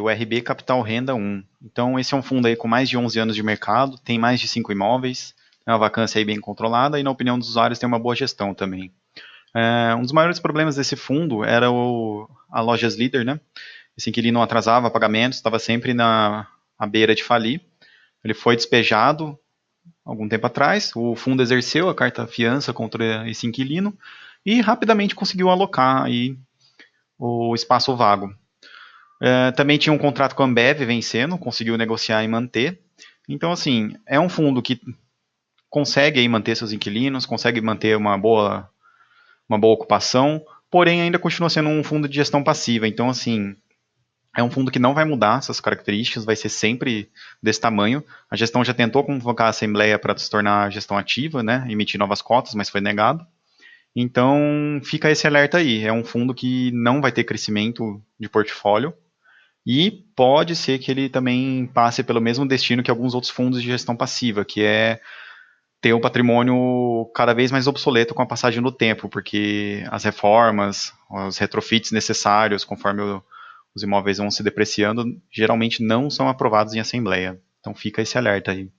O RB Capital Renda 1. Então, esse é um fundo aí com mais de 11 anos de mercado, tem mais de 5 imóveis, é uma vacância aí bem controlada e, na opinião dos usuários, tem uma boa gestão também. É, um dos maiores problemas desse fundo era o, a Lojas Líder, né? Esse inquilino atrasava pagamentos, estava sempre na à beira de falir. Ele foi despejado algum tempo atrás, o fundo exerceu a carta fiança contra esse inquilino e rapidamente conseguiu alocar aí o espaço vago. É, também tinha um contrato com a Ambev vencendo, conseguiu negociar e manter. Então, assim, é um fundo que consegue aí manter seus inquilinos, consegue manter uma boa, uma boa ocupação, porém ainda continua sendo um fundo de gestão passiva. Então, assim, é um fundo que não vai mudar essas características, vai ser sempre desse tamanho. A gestão já tentou convocar a Assembleia para se tornar gestão ativa, né, emitir novas cotas, mas foi negado. Então, fica esse alerta aí. É um fundo que não vai ter crescimento de portfólio e pode ser que ele também passe pelo mesmo destino que alguns outros fundos de gestão passiva, que é ter um patrimônio cada vez mais obsoleto com a passagem do tempo, porque as reformas, os retrofits necessários, conforme o, os imóveis vão se depreciando, geralmente não são aprovados em assembleia. Então fica esse alerta aí.